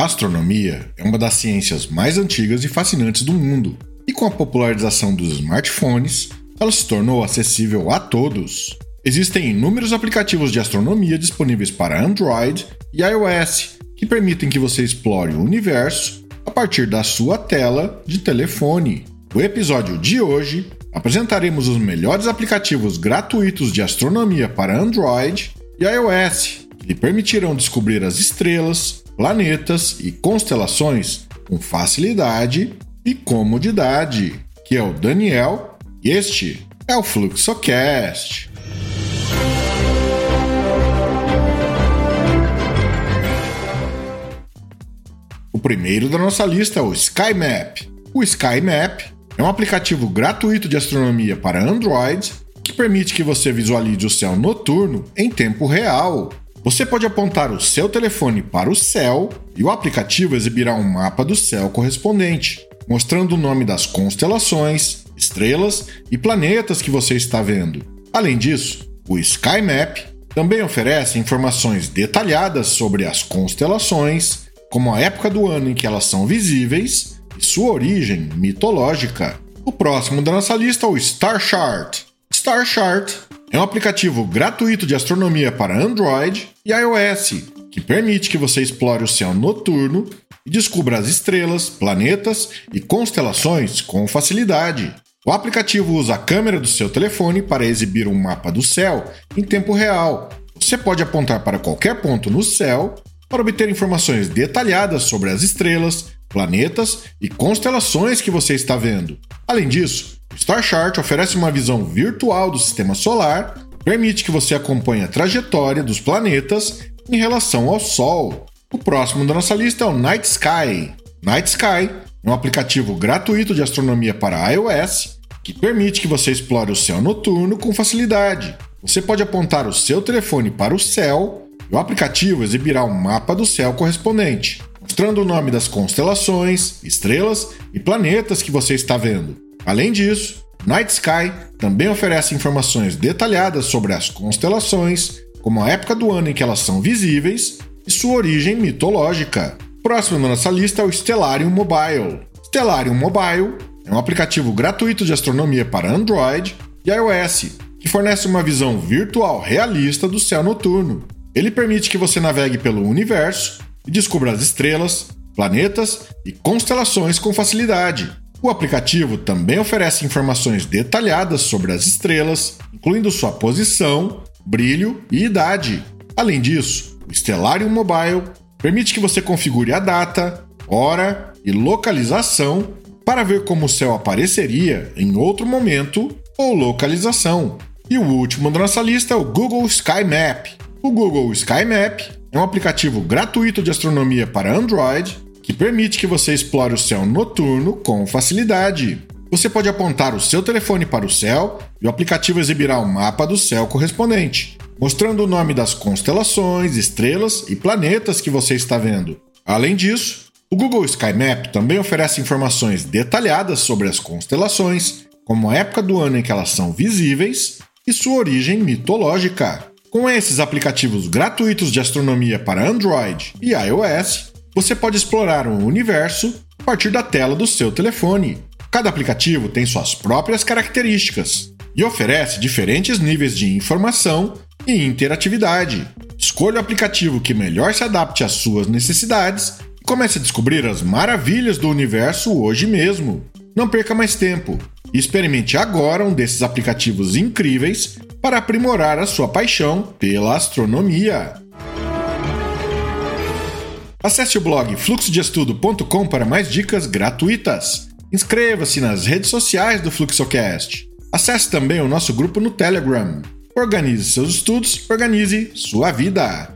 A astronomia é uma das ciências mais antigas e fascinantes do mundo, e com a popularização dos smartphones, ela se tornou acessível a todos. Existem inúmeros aplicativos de astronomia disponíveis para Android e iOS que permitem que você explore o universo a partir da sua tela de telefone. No episódio de hoje, apresentaremos os melhores aplicativos gratuitos de astronomia para Android e iOS que lhe permitirão descobrir as estrelas, planetas e constelações com facilidade e comodidade. Que é o Daniel e este é o Fluxocast. O primeiro da nossa lista é o SkyMap. O SkyMap é um aplicativo gratuito de astronomia para Android que permite que você visualize o céu noturno em tempo real. Você pode apontar o seu telefone para o céu e o aplicativo exibirá um mapa do céu correspondente, mostrando o nome das constelações, estrelas e planetas que você está vendo. Além disso, o SkyMap também oferece informações detalhadas sobre as constelações, como a época do ano em que elas são visíveis e sua origem mitológica. O próximo da nossa lista é o Star Chart. Star Chart é um aplicativo gratuito de astronomia para Android e iOS que permite que você explore o céu noturno e descubra as estrelas, planetas e constelações com facilidade. O aplicativo usa a câmera do seu telefone para exibir um mapa do céu em tempo real. Você pode apontar para qualquer ponto no céu para obter informações detalhadas sobre as estrelas, planetas e constelações que você está vendo. Além disso, o Star Chart oferece uma visão virtual do sistema solar, permite que você acompanhe a trajetória dos planetas em relação ao Sol. O próximo da nossa lista é o Night Sky. Night Sky é um aplicativo gratuito de astronomia para iOS que permite que você explore o céu noturno com facilidade. Você pode apontar o seu telefone para o céu e o aplicativo exibirá um mapa do céu correspondente, mostrando o nome das constelações, estrelas e planetas que você está vendo. Além disso, Night Sky também oferece informações detalhadas sobre as constelações, como a época do ano em que elas são visíveis e sua origem mitológica. Próximo na nossa lista é o Stellarium Mobile. Stellarium Mobile é um aplicativo gratuito de astronomia para Android e iOS que fornece uma visão virtual realista do céu noturno. Ele permite que você navegue pelo universo e descubra as estrelas, planetas e constelações com facilidade. O aplicativo também oferece informações detalhadas sobre as estrelas, incluindo sua posição, brilho e idade. Além disso, o Stellarium Mobile permite que você configure a data, hora e localização para ver como o céu apareceria em outro momento ou localização. E o último da nossa lista é o Google Sky Map. O Google Sky Map é um aplicativo gratuito de astronomia para Android que permite que você explore o céu noturno com facilidade. Você pode apontar o seu telefone para o céu e o aplicativo exibirá um mapa do céu correspondente, mostrando o nome das constelações, estrelas e planetas que você está vendo. Além disso, o Google Sky Map também oferece informações detalhadas sobre as constelações, como a época do ano em que elas são visíveis e sua origem mitológica. Com esses aplicativos gratuitos de astronomia para Android e iOS, você pode explorar o universo a partir da tela do seu telefone. Cada aplicativo tem suas próprias características e oferece diferentes níveis de informação e interatividade. Escolha o aplicativo que melhor se adapte às suas necessidades Comece a descobrir as maravilhas do universo hoje mesmo. Não perca mais tempo e experimente agora um desses aplicativos incríveis para aprimorar a sua paixão pela astronomia. Acesse o blog fluxodeestudo.com para mais dicas gratuitas. Inscreva-se nas redes sociais do Fluxocast. Acesse também o nosso grupo no Telegram. Organize seus estudos, organize sua vida.